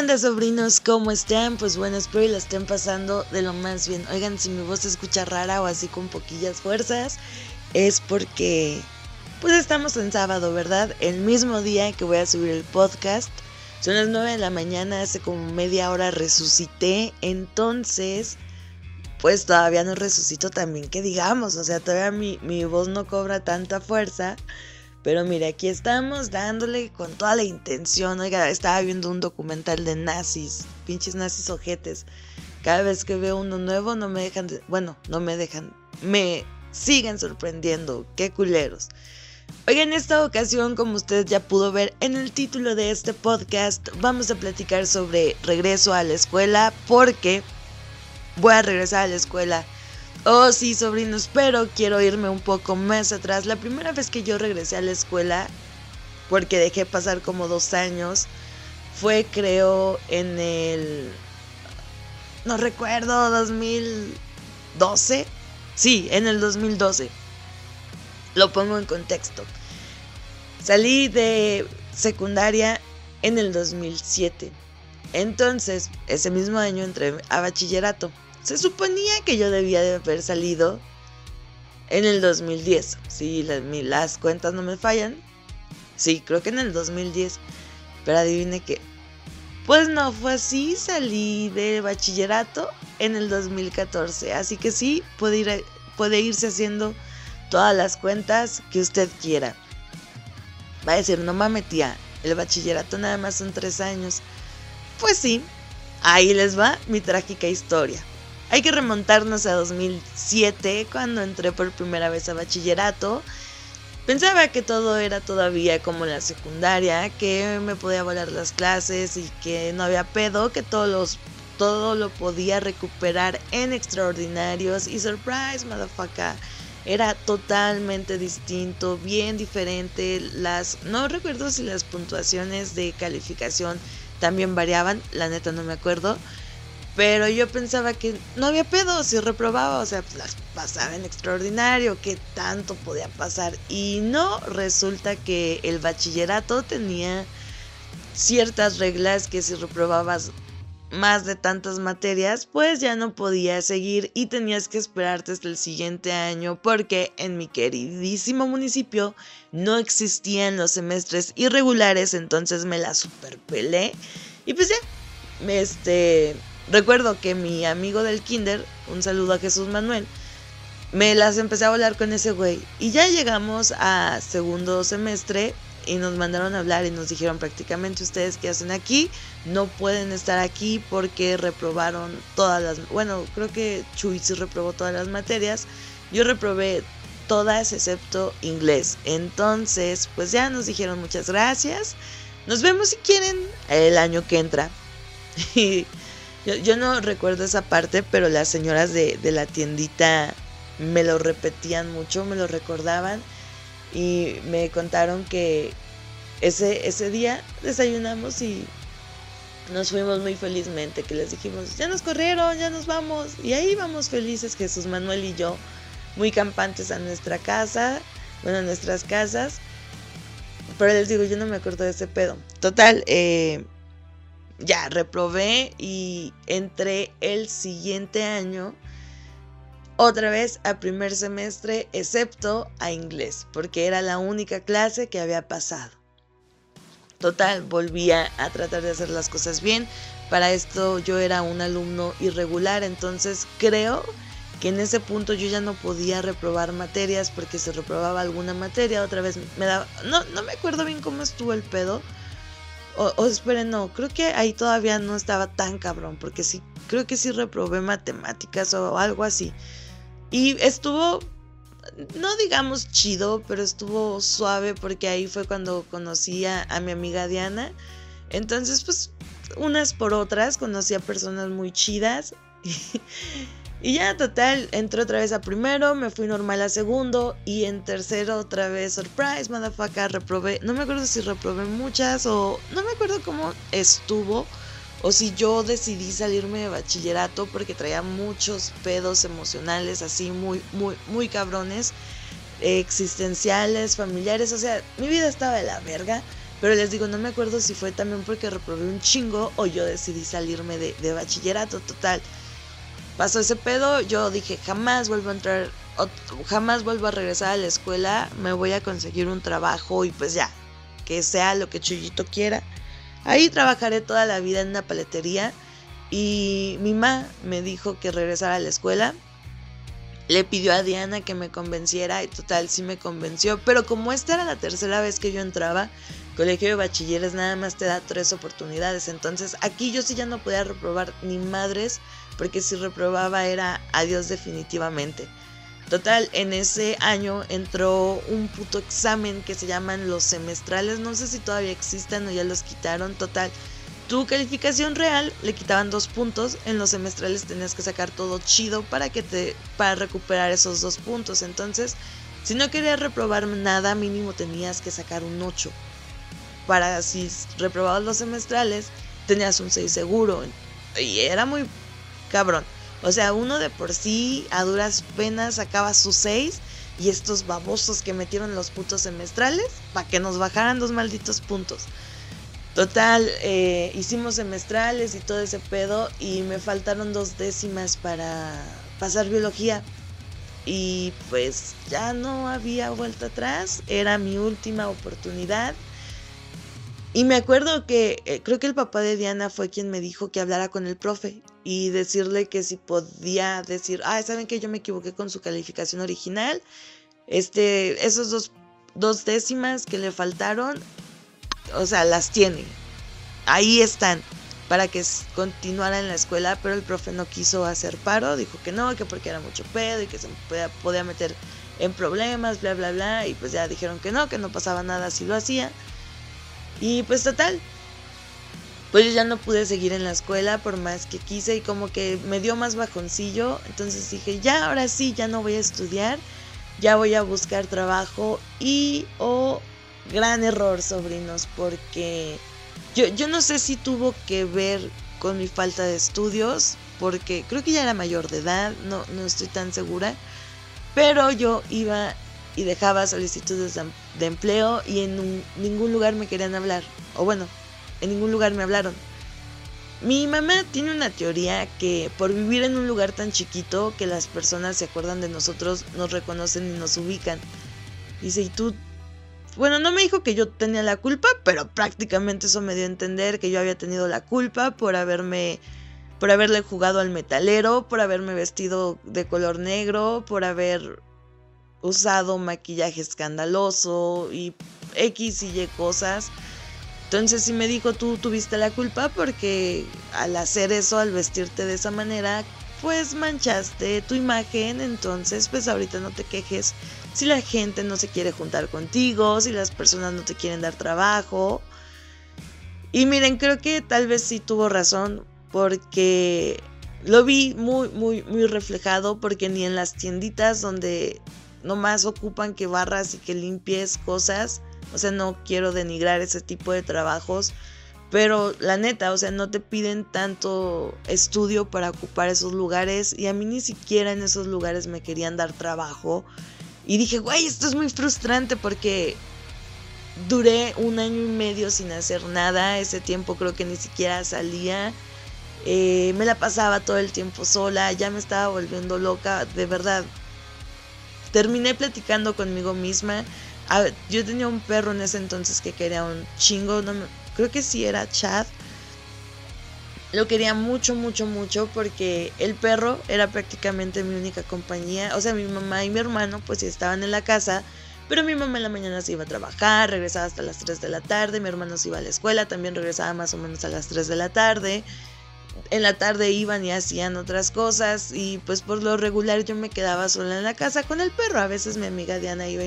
onda sobrinos? ¿Cómo están? Pues bueno, espero que la estén pasando de lo más bien. Oigan, si mi voz se escucha rara o así con poquillas fuerzas, es porque pues estamos en sábado, ¿verdad? El mismo día que voy a subir el podcast. Son las 9 de la mañana, hace como media hora resucité, entonces pues todavía no resucito también que digamos, o sea, todavía mi, mi voz no cobra tanta fuerza. Pero mire, aquí estamos dándole con toda la intención. Oiga, estaba viendo un documental de nazis, pinches nazis ojetes. Cada vez que veo uno nuevo no me dejan, de, bueno, no me dejan, me siguen sorprendiendo. Qué culeros. Oiga, en esta ocasión, como usted ya pudo ver en el título de este podcast, vamos a platicar sobre regreso a la escuela porque voy a regresar a la escuela Oh, sí, sobrinos, pero quiero irme un poco más atrás. La primera vez que yo regresé a la escuela, porque dejé pasar como dos años, fue creo en el... No recuerdo, 2012. Sí, en el 2012. Lo pongo en contexto. Salí de secundaria en el 2007. Entonces, ese mismo año entré a bachillerato. Se suponía que yo debía de haber salido en el 2010. Si las, cuentas no me fallan. Sí, creo que en el 2010. Pero adivine qué. Pues no fue así. Salí de bachillerato en el 2014. Así que sí, puede, puede irse haciendo todas las cuentas que usted quiera. Va a decir, no mames tía, el bachillerato nada más son tres años. Pues sí, ahí les va mi trágica historia. Hay que remontarnos a 2007, cuando entré por primera vez a bachillerato. Pensaba que todo era todavía como la secundaria, que me podía volar las clases y que no había pedo, que los, todo lo podía recuperar en extraordinarios y surprise, motherfucker. Era totalmente distinto, bien diferente. Las no recuerdo si las puntuaciones de calificación también variaban, la neta no me acuerdo. Pero yo pensaba que no había pedo si reprobaba, o sea, pues las pasaba en extraordinario, que tanto podía pasar. Y no, resulta que el bachillerato tenía ciertas reglas que si reprobabas más de tantas materias, pues ya no podías seguir y tenías que esperarte hasta el siguiente año porque en mi queridísimo municipio no existían los semestres irregulares, entonces me la superpelé y pues ya, este, Recuerdo que mi amigo del kinder, un saludo a Jesús Manuel, me las empecé a volar con ese güey. Y ya llegamos a segundo semestre y nos mandaron a hablar y nos dijeron prácticamente ustedes que hacen aquí no pueden estar aquí porque reprobaron todas las, bueno, creo que Chuy sí reprobó todas las materias. Yo reprobé todas excepto inglés. Entonces, pues ya nos dijeron muchas gracias. Nos vemos si quieren el año que entra. Y yo, no recuerdo esa parte, pero las señoras de, la tiendita me lo repetían mucho, me lo recordaban y me contaron que ese, ese día desayunamos y nos fuimos muy felizmente, que les dijimos, ya nos corrieron, ya nos vamos. Y ahí vamos felices, Jesús Manuel y yo, muy campantes a nuestra casa, bueno, a nuestras casas. Pero les digo, yo no me acuerdo de ese pedo. Total, eh, ya reprobé y entré el siguiente año otra vez a primer semestre, excepto a inglés, porque era la única clase que había pasado. Total, volvía a tratar de hacer las cosas bien. Para esto yo era un alumno irregular, entonces creo que en ese punto yo ya no podía reprobar materias porque si reprobaba alguna materia otra vez me daba... No, no me acuerdo bien cómo estuvo el pedo, o, esperen, no, creo que ahí todavía no estaba tan cabrón, porque sí, creo que sí reprobé matemáticas o algo así. Y estuvo, no digamos chido, pero estuvo suave porque ahí fue cuando conocí a, a mi amiga Diana. Entonces, pues, unas por otras, conocí a personas muy chidas. Y ya, total, entré otra vez a primero, me fui normal a segundo y en tercero otra vez, surprise, motherfucker, reprobé. No me acuerdo si reprobé muchas o no me acuerdo cómo estuvo o si yo decidí salirme de bachillerato porque traía muchos pedos emocionales así muy, muy, muy cabrones. existenciales, familiares, o sea, mi vida estaba de la verga. Pero les digo, no me acuerdo si fue también porque reprobé un chingo o yo decidí salirme de, de bachillerato total. Pasó ese pedo, yo dije, jamás vuelvo a entrar, jamás vuelvo a regresar a la escuela, me voy a conseguir un trabajo y pues ya, que sea lo que Chuyito quiera. Ahí trabajaré toda la vida en una paletería y mi mamá me dijo que regresara a la escuela le pidió a Diana que me convenciera y total sí me convenció, pero como esta era la tercera vez que yo entraba, colegio de bachilleres nada más te da tres oportunidades, entonces aquí yo sí ya no podía reprobar ni madres, porque si reprobaba era adiós definitivamente. Total, en ese año entró un puto examen que se llaman los semestrales, no sé si todavía existen o ya los quitaron, total tu calificación real le quitaban dos puntos, en los semestrales tenías que sacar todo chido para que te para recuperar esos dos puntos. Entonces, si no querías reprobar nada, mínimo tenías que sacar un 8. Para si reprobabas los semestrales, tenías un 6 seguro. Y era muy cabrón. O sea, uno de por sí a duras penas sacaba su 6 y estos babosos que metieron los putos semestrales para que nos bajaran dos malditos puntos. Total, eh, hicimos semestrales y todo ese pedo y me faltaron dos décimas para pasar biología. Y pues ya no había vuelta atrás, era mi última oportunidad. Y me acuerdo que eh, creo que el papá de Diana fue quien me dijo que hablara con el profe y decirle que si podía decir, ah, saben que yo me equivoqué con su calificación original. Este, esos dos, dos décimas que le faltaron, o sea, las tiene. Ahí están para que continuara en la escuela, pero el profe no quiso hacer paro, dijo que no, que porque era mucho pedo y que se podía, meter en problemas, bla, bla, bla, y pues ya dijeron que no, que no pasaba nada si lo hacía. Y pues total, pues yo ya no pude seguir en la escuela por más que quise y como que me dio más bajoncillo, entonces dije, ya, ahora sí, ya no voy a estudiar, ya voy a buscar trabajo y, oh, gran error, sobrinos, porque yo, yo no sé si tuvo que ver con mi falta de estudios, porque creo que ya era mayor de edad, no, no estoy tan segura, pero yo iba y dejaba solicitudes de, empleo y en ningún lugar me querían hablar, o bueno, en ningún lugar me hablaron. Mi mamá tiene una teoría que por vivir en un lugar tan chiquito que las personas se acuerdan de nosotros, nos reconocen y nos ubican. Dice, ¿y tú bueno, no me dijo que yo tenía la culpa, pero prácticamente eso me dio a entender que yo había tenido la culpa por haberme por haberle jugado al metalero, por haberme vestido de color negro, por haber usado maquillaje escandaloso y X y Y cosas. Entonces sí me dijo, tú tuviste la culpa porque al hacer eso, al vestirte de esa manera, pues manchaste tu imagen, entonces pues ahorita no te quejes si la gente no se quiere juntar contigo, si las personas no te quieren dar trabajo. Y miren, creo que tal vez sí tuvo razón porque lo vi muy, muy, muy reflejado porque ni en las tienditas donde nomás ocupan que barras y que limpies cosas, o sea, no quiero denigrar ese tipo de trabajos, pero la neta, o sea, no te piden tanto estudio para ocupar esos lugares y a mí ni siquiera en esos lugares me querían dar trabajo. Y dije, güey, esto es muy frustrante porque duré un año y medio sin hacer nada. Ese tiempo creo que ni siquiera salía. Eh, me la pasaba todo el tiempo sola. Ya me estaba volviendo loca. De verdad. Terminé platicando conmigo misma. yo tenía un perro en ese entonces que quería un chingo. No creo que sí era Chad. Lo quería mucho, mucho, mucho porque el perro era prácticamente mi única compañía. O sea, mi mamá y mi hermano pues estaban en la casa, pero mi mamá en la mañana se iba a trabajar, regresaba hasta las 3 de la tarde, mi hermano se iba a la escuela, también regresaba más o menos a las 3 de la tarde. En la tarde iban y hacían otras cosas y pues por lo regular yo me quedaba sola en la casa con el perro. A veces mi amiga Diana iba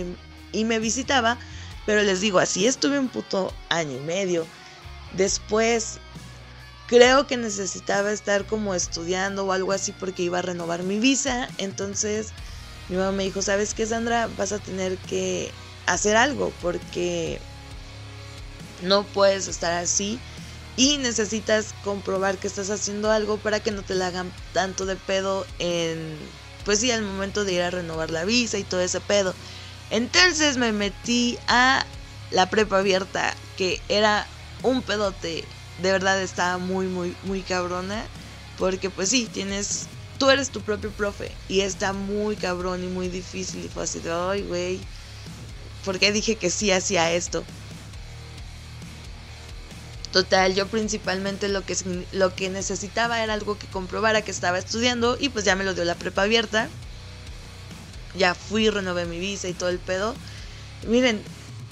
y, me visitaba, pero les digo, así estuve un puto año y medio. Después creo que necesitaba estar como estudiando o algo así porque iba a renovar mi visa. Entonces mi mamá me dijo, ¿sabes qué, Sandra? Vas a tener que hacer algo porque no puedes estar así y necesitas comprobar que estás haciendo algo para que no te la hagan tanto de pedo en, pues sí, al momento de ir a renovar la visa y todo ese pedo. Entonces me metí a la prepa abierta, que era un pedote. De verdad estaba muy, muy, muy cabrona. Porque pues sí, tienes... Tú eres tu propio profe. Y está muy cabrón y muy difícil. Y fue así de, ay, güey. ¿Por qué dije que sí hacía esto? Total, yo principalmente lo que, lo que necesitaba era algo que comprobara que estaba estudiando y pues ya me lo dio la prepa abierta. Ya fui, renové mi visa y todo el pedo. Miren,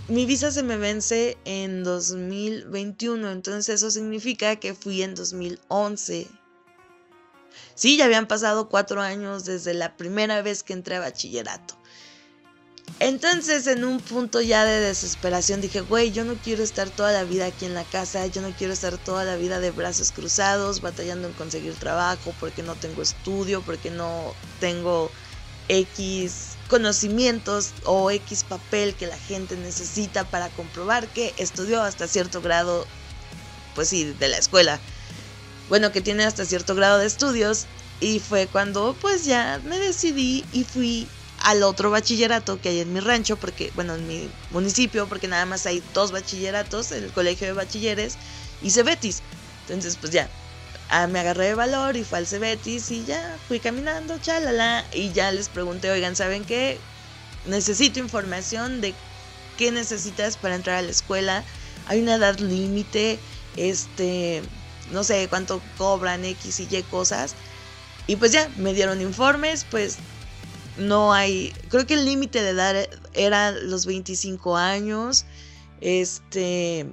mi visa se me vence en 2021, entonces eso significa que fui en 2011. Sí, ya habían pasado cuatro años desde la primera vez que entré a bachillerato. Entonces en un punto ya de desesperación dije, güey, yo no quiero estar toda la vida aquí en la casa, yo no quiero estar toda la vida de brazos cruzados, batallando en conseguir trabajo, porque no tengo estudio, porque no tengo X conocimientos o X papel que la gente necesita para comprobar que estudió hasta cierto grado, pues sí, de la escuela. Bueno, que tiene hasta cierto grado de estudios. Y fue cuando pues ya me decidí y fui al otro bachillerato que hay en mi rancho, porque, bueno, en mi municipio, porque nada más hay dos bachilleratos, el colegio de bachilleres y Cebetis. Entonces, pues ya, ah, me agarré de valor y fue al Cebetis y ya fui caminando, chalala, y ya les pregunté, oigan, ¿saben qué? Necesito información de qué necesitas para entrar a la escuela. Hay una edad límite, este, no sé cuánto cobran X y Y cosas. Y pues ya, me dieron informes, pues no hay, creo que el límite de edad era los 25 años. Este,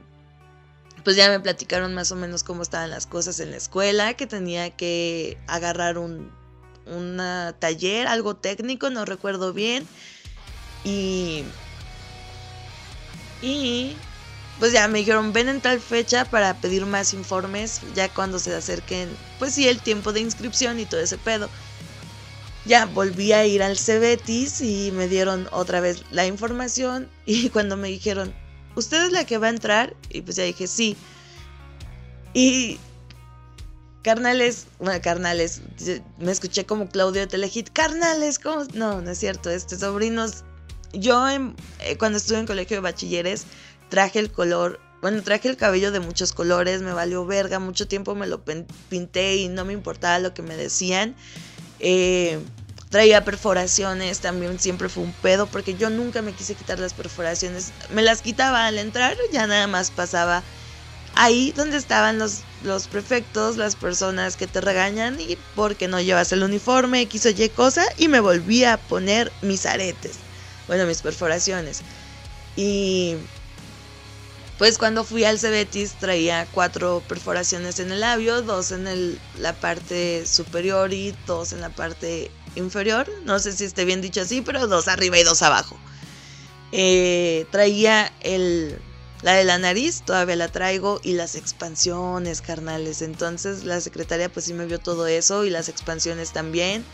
pues ya me platicaron más o menos cómo estaban las cosas en la escuela, que tenía que agarrar un una taller, algo técnico, no recuerdo bien. Y y pues ya me dijeron, ven en tal fecha para pedir más informes, ya cuando se acerquen, pues sí, el tiempo de inscripción y todo ese pedo ya volví a ir al Cebetis y me dieron otra vez la información y cuando me dijeron, ¿usted es la que va a entrar? Y pues ya dije, sí. Y carnales, bueno, carnales, me escuché como Claudio de Telehit, carnales, ¿cómo? No, no es cierto, este sobrinos, yo eh, cuando estuve en colegio de bachilleres traje el color, bueno, traje el cabello de muchos colores, me valió verga, mucho tiempo me lo pinté y no me importaba lo que me decían. Eh, traía perforaciones, también siempre fue un pedo porque yo nunca me quise quitar las perforaciones. Me las quitaba al entrar, ya nada más pasaba ahí donde estaban los, los prefectos, las personas que te regañan y porque no llevas el uniforme, quiso Y cosa y me volví a poner mis aretes, bueno, mis perforaciones. Y pues cuando fui al Cebetis traía cuatro perforaciones en el labio, dos en el, la parte superior y dos en la parte inferior. No sé si esté bien dicho así, pero dos arriba y dos abajo. Eh, traía el, la de la nariz, todavía la traigo, y las expansiones, carnales. Entonces la secretaria pues sí me vio todo eso y las expansiones también.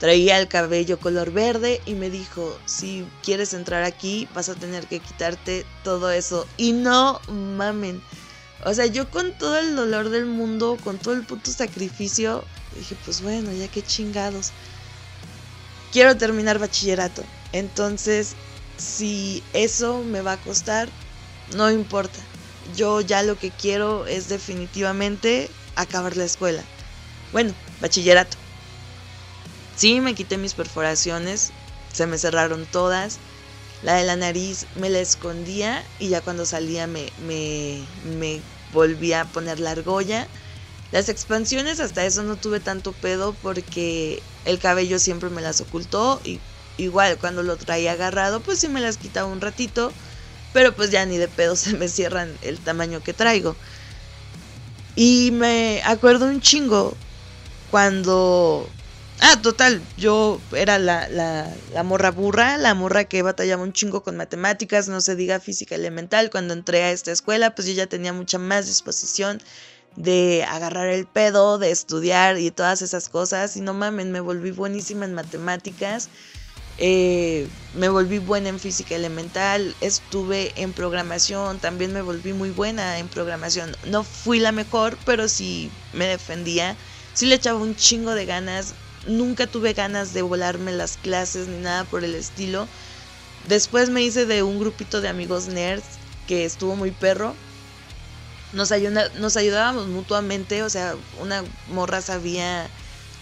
Traía el cabello color verde y me dijo, si quieres entrar aquí vas a tener que quitarte todo eso. Y no mamen. O sea, yo con todo el dolor del mundo, con todo el puto sacrificio, dije, pues bueno, ya que chingados. Quiero terminar bachillerato. Entonces, si eso me va a costar, no importa. Yo ya lo que quiero es definitivamente acabar la escuela. Bueno, bachillerato. Sí, me quité mis perforaciones, se me cerraron todas. La de la nariz me la escondía y ya cuando salía me, me, me volvía a poner la argolla. Las expansiones hasta eso no tuve tanto pedo porque el cabello siempre me las ocultó y igual cuando lo traía agarrado pues sí me las quitaba un ratito, pero pues ya ni de pedo se me cierran el tamaño que traigo. Y me acuerdo un chingo cuando Ah, total, yo era la, la, morra burra, la morra que batallaba un chingo con matemáticas, no se diga física elemental. Cuando entré a esta escuela, pues yo ya tenía mucha más disposición de agarrar el pedo, de estudiar y todas esas cosas. Y no mamen, me volví buenísima en matemáticas. Eh, me volví buena en física elemental, estuve en programación, también me volví muy buena en programación. No fui la mejor, pero sí me defendía, sí le echaba un chingo de ganas, nunca tuve ganas de volarme las clases ni nada por el estilo. después me hice de un grupito de amigos nerds que estuvo muy perro. Nos, nos ayudábamos mutuamente, o sea, una morra sabía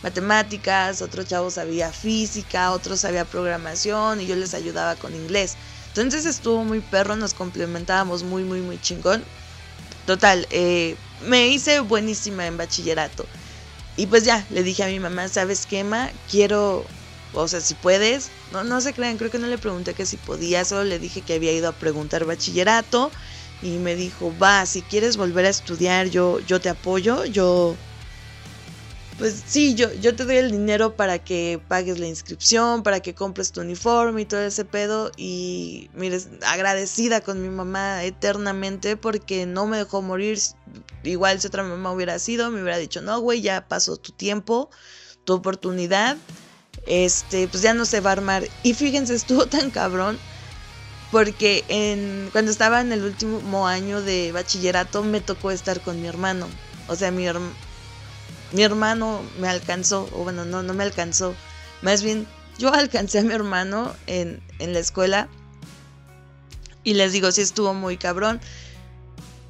matemáticas, otro chavo sabía física, otro sabía programación y yo les ayudaba con inglés. Entonces estuvo muy perro, nos complementábamos muy, muy, muy chingón. Total, eh, me hice buenísima en bachillerato. Y pues ya, le dije a mi mamá, ¿sabes qué, ma? Quiero, o sea, si puedes. No, no se crean, creo que no le pregunté que si podía, solo le dije que había ido a preguntar bachillerato. Y me dijo, va, si quieres volver a estudiar, yo, yo te apoyo, yo pues sí, yo, yo te doy el dinero para que pagues la inscripción, para que compres tu uniforme y todo ese pedo. Y mires, agradecida con mi mamá eternamente porque no me dejó morir. Igual si otra mamá hubiera sido, me hubiera dicho, no, güey, ya pasó tu tiempo, tu oportunidad. Este, pues ya no se va a armar. Y fíjense, estuvo tan cabrón. Porque en, cuando estaba en el último año de bachillerato me tocó estar con mi hermano. O sea, mi hermano me alcanzó, o bueno, no, no me alcanzó. Más bien, yo alcancé a mi hermano en, la escuela. Y les digo, sí estuvo muy cabrón.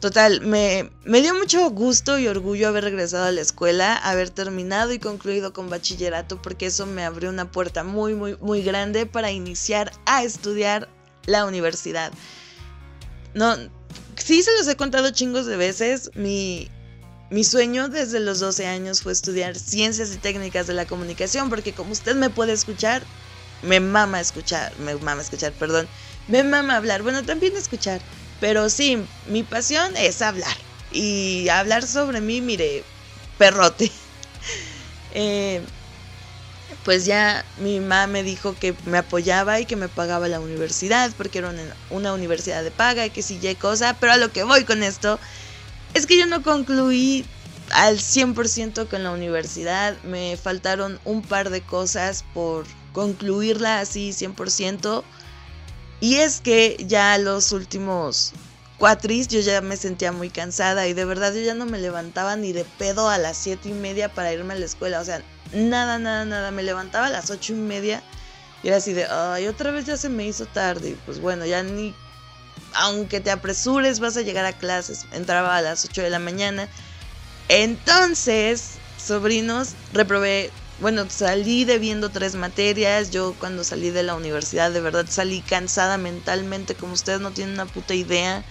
Total, me, dio mucho gusto y orgullo haber regresado a la escuela, haber terminado y concluido con bachillerato, porque eso me abrió una puerta muy, muy, muy grande para iniciar a estudiar la universidad. No, sí se los he contado chingos de veces. Mi, mi sueño desde los 12 años fue estudiar ciencias y técnicas de la comunicación, porque como usted me puede escuchar, me mama escuchar, me mama escuchar, perdón, me mama hablar, bueno, también escuchar, pero sí, mi pasión es hablar. Y hablar sobre mí, mire, perrote. Eh, pues ya mi mamá me dijo que me apoyaba y que me pagaba la universidad, porque era una, universidad de paga y que si ya cosa, pero a lo que voy con esto es que yo no concluí al 100% con la universidad. Me faltaron un par de cosas por concluirla así 100%. Y es que ya los últimos cuatris yo ya me sentía muy cansada y de verdad yo ya no me levantaba ni de pedo a las siete y media para irme a la escuela. O sea, nada, nada, nada. Me levantaba a las ocho y media y era así de, ay, otra vez ya se me hizo tarde. Y pues bueno, ya ni aunque te apresures, vas a llegar a clases. Entraba a las 8 de la mañana. Entonces, sobrinos, reprobé, bueno, salí debiendo tres materias. Yo cuando salí de la universidad, de verdad salí cansada mentalmente, como ustedes no tienen una puta idea.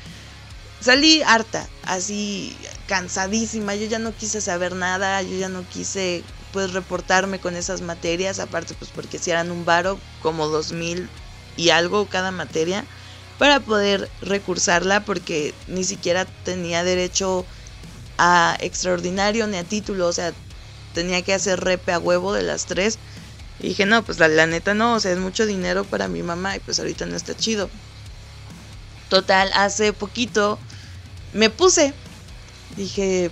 Salí harta, así cansadísima. Yo ya no quise saber nada, yo ya no quise pues reportarme con esas materias, aparte pues porque si eran un varo, como dos mil y algo cada materia para poder recursarla porque ni siquiera tenía derecho a extraordinario ni a título, o sea, tenía que hacer repe a huevo de las tres. Y dije, no, pues la, la, neta no, o sea, es mucho dinero para mi mamá y pues ahorita no está chido. Total, hace poquito me puse, dije,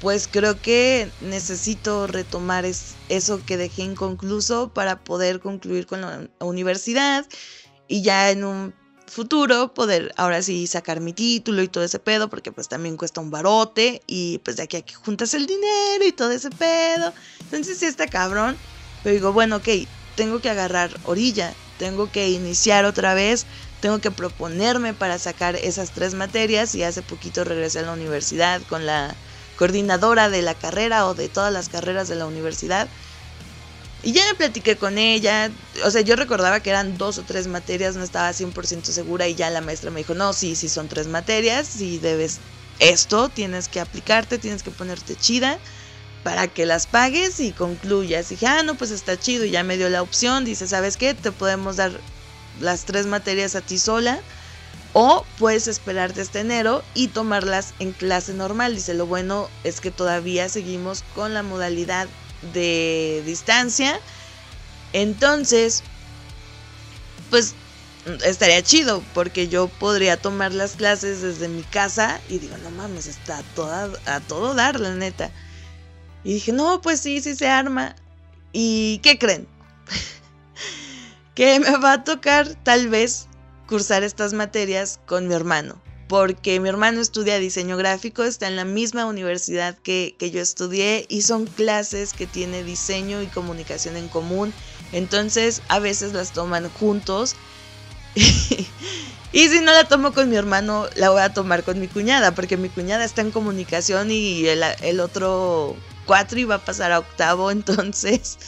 pues creo que necesito retomar es, eso que dejé inconcluso para poder concluir con la universidad y ya en un futuro poder ahora sí sacar mi título y todo ese pedo, porque pues también cuesta un barote y pues de aquí a que juntas el dinero y todo ese pedo. Entonces sí está cabrón, pero digo, bueno, ok, tengo que agarrar orilla, tengo que iniciar otra vez, tengo que proponerme para sacar esas tres materias y hace poquito regresé a la universidad con la coordinadora de la carrera o de todas las carreras de la universidad y ya me platiqué con ella, o sea, yo recordaba que eran dos o tres materias, no estaba 100% segura y ya la maestra me dijo, no, sí, sí son tres materias, si debes esto, tienes que aplicarte, tienes que ponerte chida para que las pagues y concluyas. Y dije, ah, no, pues está chido y ya me dio la opción, dice, ¿sabes qué? Te podemos dar las tres materias a ti sola o puedes esperarte este enero y tomarlas en clase normal. Dice, lo bueno es que todavía seguimos con la modalidad de distancia. Entonces, pues estaría chido porque yo podría tomar las clases desde mi casa y digo, no mames, está a, a todo dar, la neta. Y dije, no, pues sí, sí se arma. ¿Y qué creen? que me va a tocar tal vez cursar estas materias con mi hermano porque mi hermano estudia diseño gráfico, está en la misma universidad que, yo estudié y son clases que tiene diseño y comunicación en común. Entonces a veces las toman juntos y si no la tomo con mi hermano, la voy a tomar con mi cuñada, porque mi cuñada está en comunicación y el, el otro cuatro iba a pasar a octavo, entonces...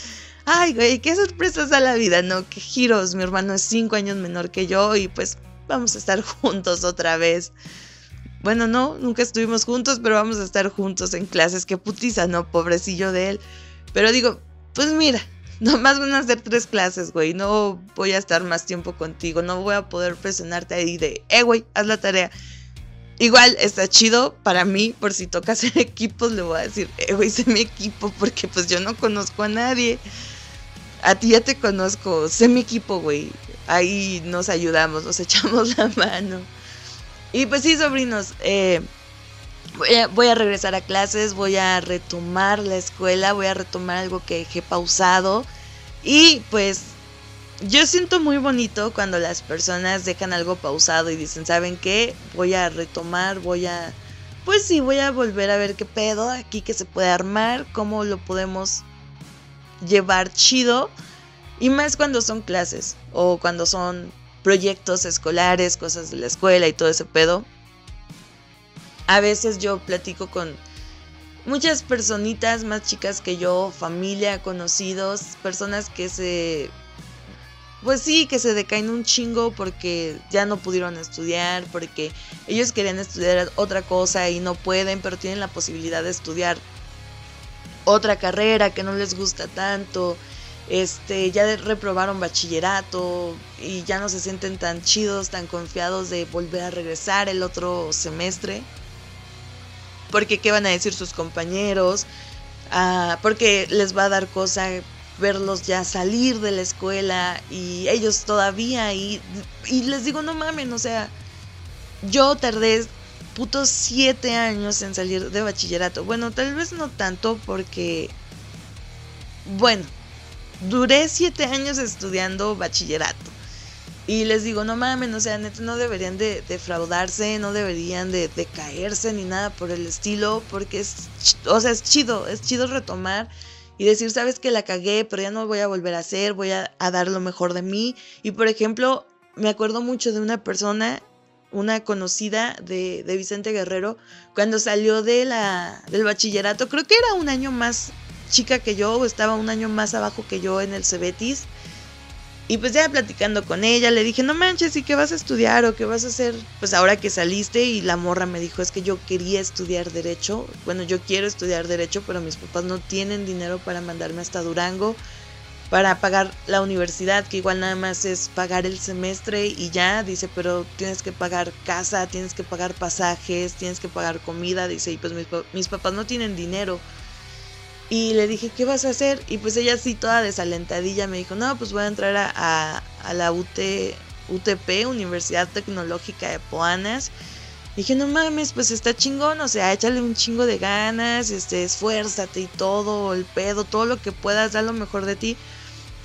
Ay, güey, qué sorpresas a la vida, ¿no? Qué giros. Mi hermano es cinco años menor que yo y pues vamos a estar juntos otra vez. Bueno, no, nunca estuvimos juntos, pero vamos a estar juntos en clases. Qué putiza, ¿no? Pobrecillo de él. Pero digo, pues mira, nomás van a hacer tres clases, güey. No voy a estar más tiempo contigo. No voy a poder presionarte ahí de, eh, güey, haz la tarea. Igual está chido para mí, por si toca hacer equipos, le voy a decir, eh, güey, sé mi equipo, porque pues yo no conozco a nadie. A ti ya te conozco, sé mi equipo, güey. Ahí nos ayudamos, nos echamos la mano. Y pues sí, sobrinos, eh, voy, a, regresar a clases, voy a retomar la escuela, voy a retomar algo que dejé pausado. Y pues yo siento muy bonito cuando las personas dejan algo pausado y dicen, ¿saben qué? Voy a retomar, voy a... Pues sí, voy a volver a ver qué pedo aquí que se puede armar, cómo lo podemos llevar chido. Y más cuando son clases o cuando son proyectos escolares, cosas de la escuela y todo ese pedo. A veces yo platico con muchas personitas más chicas que yo, familia, conocidos, personas que se... Pues sí, que se decaen un chingo porque ya no pudieron estudiar, porque ellos querían estudiar otra cosa y no pueden, pero tienen la posibilidad de estudiar otra carrera que no les gusta tanto este, ya reprobaron bachillerato y ya no se sienten tan chidos, tan confiados de volver a regresar el otro semestre. Porque qué van a decir sus compañeros, ah, porque les va a dar cosa verlos ya salir de la escuela y ellos todavía y, y les digo no mamen, o sea, yo tardé putos siete años en salir de bachillerato. Bueno, tal vez no tanto porque, bueno, duré siete años estudiando bachillerato. Y les digo, no mames, o sea, neta, no deberían de defraudarse, no deberían de, caerse ni nada por el estilo, porque es, o sea, es chido, es chido retomar y decir, sabes que la cagué, pero ya no voy a volver a hacer, voy a, dar lo mejor de mí. Y por ejemplo, me acuerdo mucho de una persona, una conocida de, de Vicente Guerrero, cuando salió de la, del bachillerato, creo que era un año más chica que yo, estaba un año más abajo que yo en el Cebetis. Y pues ya platicando con ella, le dije, no manches, ¿y qué vas a estudiar o qué vas a hacer? Pues ahora que saliste y la morra me dijo, es que yo quería estudiar derecho. Bueno, yo quiero estudiar derecho, pero mis papás no tienen dinero para mandarme hasta Durango para pagar la universidad, que igual nada más es pagar el semestre y ya, dice, pero tienes que pagar casa, tienes que pagar pasajes, tienes que pagar comida, dice, y pues mis, mis papás no tienen dinero. Y le dije, ¿qué vas a hacer? Y pues ella así toda desalentadilla me dijo, no, pues voy a entrar a, la UT, UTP, Universidad Tecnológica de Poanas. dije, no mames, pues está chingón, o sea, échale un chingo de ganas, este, esfuérzate y todo, el pedo, todo lo que puedas, da lo mejor de ti.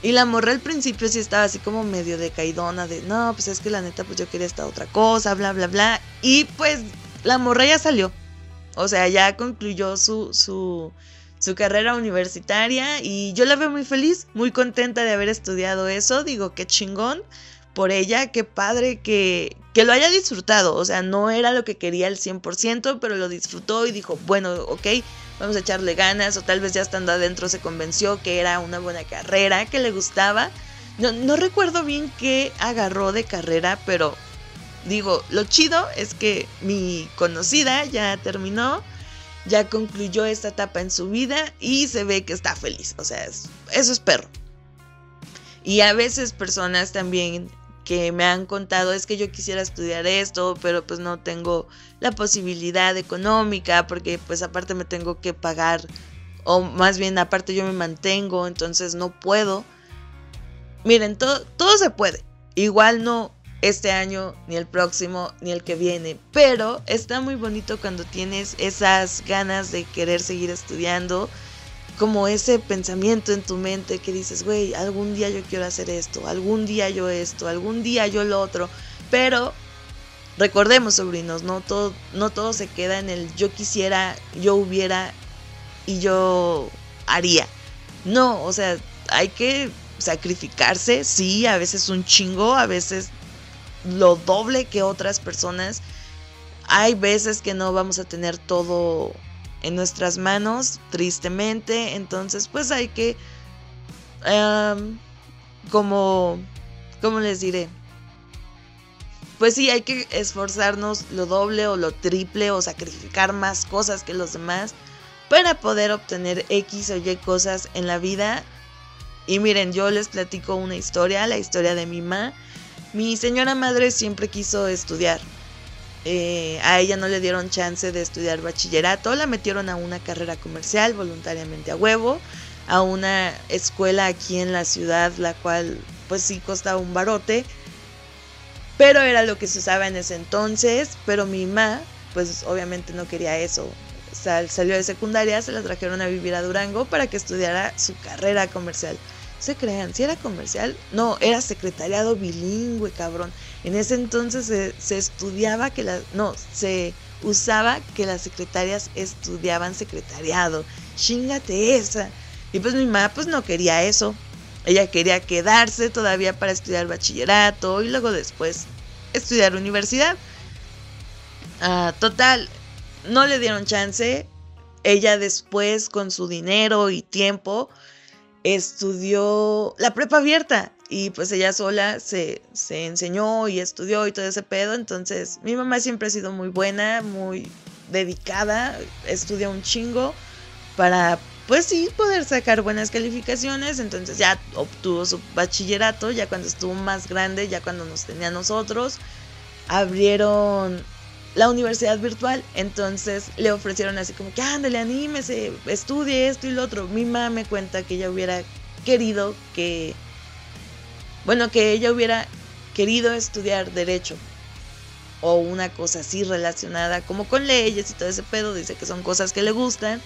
Y la morra al principio sí estaba así como medio decaidona de, no, pues es que la neta, pues yo quería esta otra cosa, bla, bla, bla. Y pues la morra ya salió. O sea, ya concluyó su, su, su carrera universitaria y yo la veo muy feliz, muy contenta de haber estudiado eso, digo, qué chingón por ella, qué padre que, que lo haya disfrutado, o sea, no era lo que quería al 100%, pero lo disfrutó y dijo, bueno, ok, vamos a echarle ganas, o tal vez ya estando adentro se convenció que era una buena carrera, que le gustaba. No, no recuerdo bien qué agarró de carrera, pero digo, lo chido es que mi conocida ya terminó ya concluyó esta etapa en su vida y se ve que está feliz. O sea, eso es perro. Y a veces personas también que me han contado es que yo quisiera estudiar esto, pero pues no tengo la posibilidad económica porque pues aparte me tengo que pagar o más bien aparte yo me mantengo, entonces no puedo. Miren, todo, todo se puede. Igual no, este año, ni el próximo, ni el que viene. Pero está muy bonito cuando tienes esas ganas de querer seguir estudiando, como ese pensamiento en tu mente que dices, güey, algún día yo quiero hacer esto, algún día yo esto, algún día yo lo otro. Pero recordemos, sobrinos, no todo, no todo se queda en el yo quisiera, yo hubiera y yo haría. No, o sea, hay que sacrificarse, sí, a veces un chingo, a veces lo doble que otras personas. Hay veces que no vamos a tener todo en nuestras manos, tristemente. Entonces, pues hay que, em, como, ¿cómo les diré? Pues sí, hay que esforzarnos lo doble o lo triple o sacrificar más cosas que los demás para poder obtener X o Y cosas en la vida. Y miren, yo les platico una historia, la historia de mi mamá. Mi señora madre siempre quiso estudiar. Eh, a ella no le dieron chance de estudiar bachillerato, la metieron a una carrera comercial voluntariamente a huevo, a una escuela aquí en la ciudad, la cual pues sí costaba un barote, pero era lo que se usaba en ese entonces, pero mi mamá pues obviamente no quería eso, salió de secundaria, se la trajeron a vivir a Durango para que estudiara su carrera comercial. Se crean, si era comercial, no, era secretariado bilingüe, cabrón. En ese entonces se, estudiaba que las, no, se usaba que las secretarias estudiaban secretariado. Chingate esa. Y pues mi mamá pues no quería eso. Ella quería quedarse todavía para estudiar bachillerato y luego después estudiar universidad. Ah, total, no le dieron chance. Ella después, con su dinero y tiempo, estudió la prepa abierta. Y pues ella sola se, se enseñó y estudió y todo ese pedo. Entonces, mi mamá siempre ha sido muy buena, muy dedicada, estudia un chingo para, pues sí, poder sacar buenas calificaciones. Entonces ya obtuvo su bachillerato, ya cuando estuvo más grande, ya cuando nos tenía nosotros. Abrieron la universidad virtual. Entonces le ofrecieron así como que ándale, anímese, estudie esto y lo otro. Mi mamá me cuenta que ella hubiera querido que, bueno, que ella hubiera querido estudiar derecho o una cosa así relacionada como con leyes y todo ese pedo. Dice que son cosas que le gustan.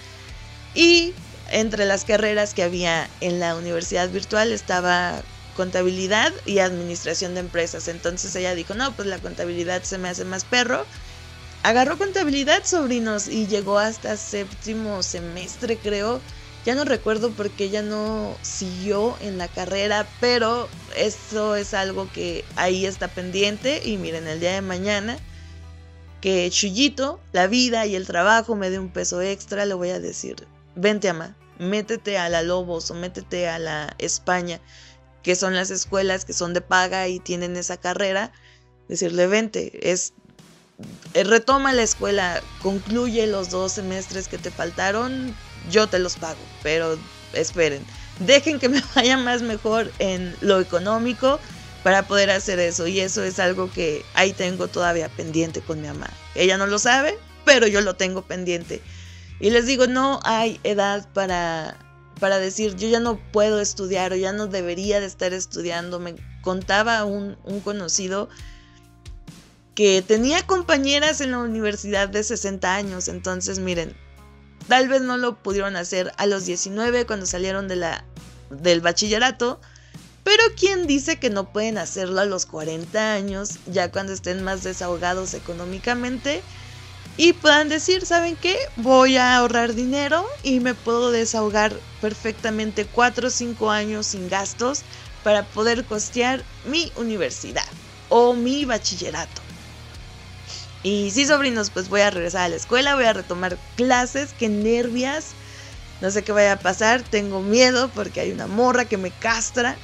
Y entre las carreras que había en la universidad virtual estaba contabilidad y administración de empresas. Entonces ella dijo, no, pues la contabilidad se me hace más perro agarró contabilidad, sobrinos, y llegó hasta séptimo semestre, creo. Ya no recuerdo porque ya no siguió en la carrera, pero eso es algo que ahí está pendiente. Y miren, el día de mañana, que Chuyito, la vida y el trabajo me dé un peso extra, le voy a decir, vente ama, métete a la Lobos o métete a la España, que son las escuelas que son de paga y tienen esa carrera. Decirle, vente, es retoma la escuela, concluye los dos semestres que te faltaron, yo te los pago, pero esperen, dejen que me vaya más mejor en lo económico para poder hacer eso y eso es algo que ahí tengo todavía pendiente con mi mamá. Ella no lo sabe, pero yo lo tengo pendiente. Y les digo, no hay edad para para decir yo ya no puedo estudiar o ya no debería de estar estudiando. Me contaba un, un conocido que tenía compañeras en la universidad de 60 años. Entonces, miren, tal vez no lo pudieron hacer a los 19 cuando salieron de la, del bachillerato. Pero ¿quién dice que no pueden hacerlo a los 40 años, ya cuando estén más desahogados económicamente? Y puedan decir, ¿saben qué? Voy a ahorrar dinero y me puedo desahogar perfectamente 4 o 5 años sin gastos para poder costear mi universidad o mi bachillerato. Y sí, sobrinos, pues voy a regresar a la escuela, voy a retomar clases, qué nervias. No sé qué vaya a pasar, tengo miedo porque hay una morra que me castra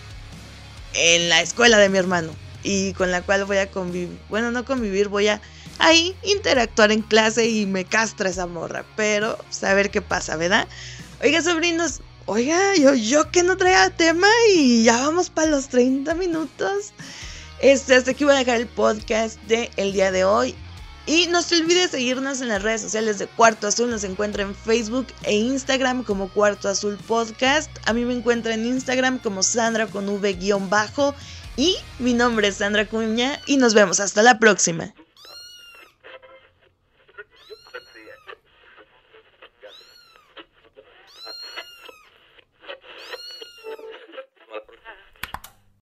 en la escuela de mi hermano y con la cual voy a convivir. Bueno, no convivir, voy a ahí interactuar en clase y me castra esa morra, pero saber qué pasa, ¿verdad? Oiga, sobrinos, oiga, yo, yo que no traía tema y ya vamos para los 30 minutos. Este, hasta aquí voy a dejar el podcast de el día de hoy. Y no se olvide seguirnos en las redes sociales de Cuarto Azul. Nos encuentra en Facebook e Instagram como Cuarto Azul Podcast. A mí me encuentra en Instagram como Sandra con V-bajo. Y mi nombre es Sandra Cuña y nos vemos hasta la próxima.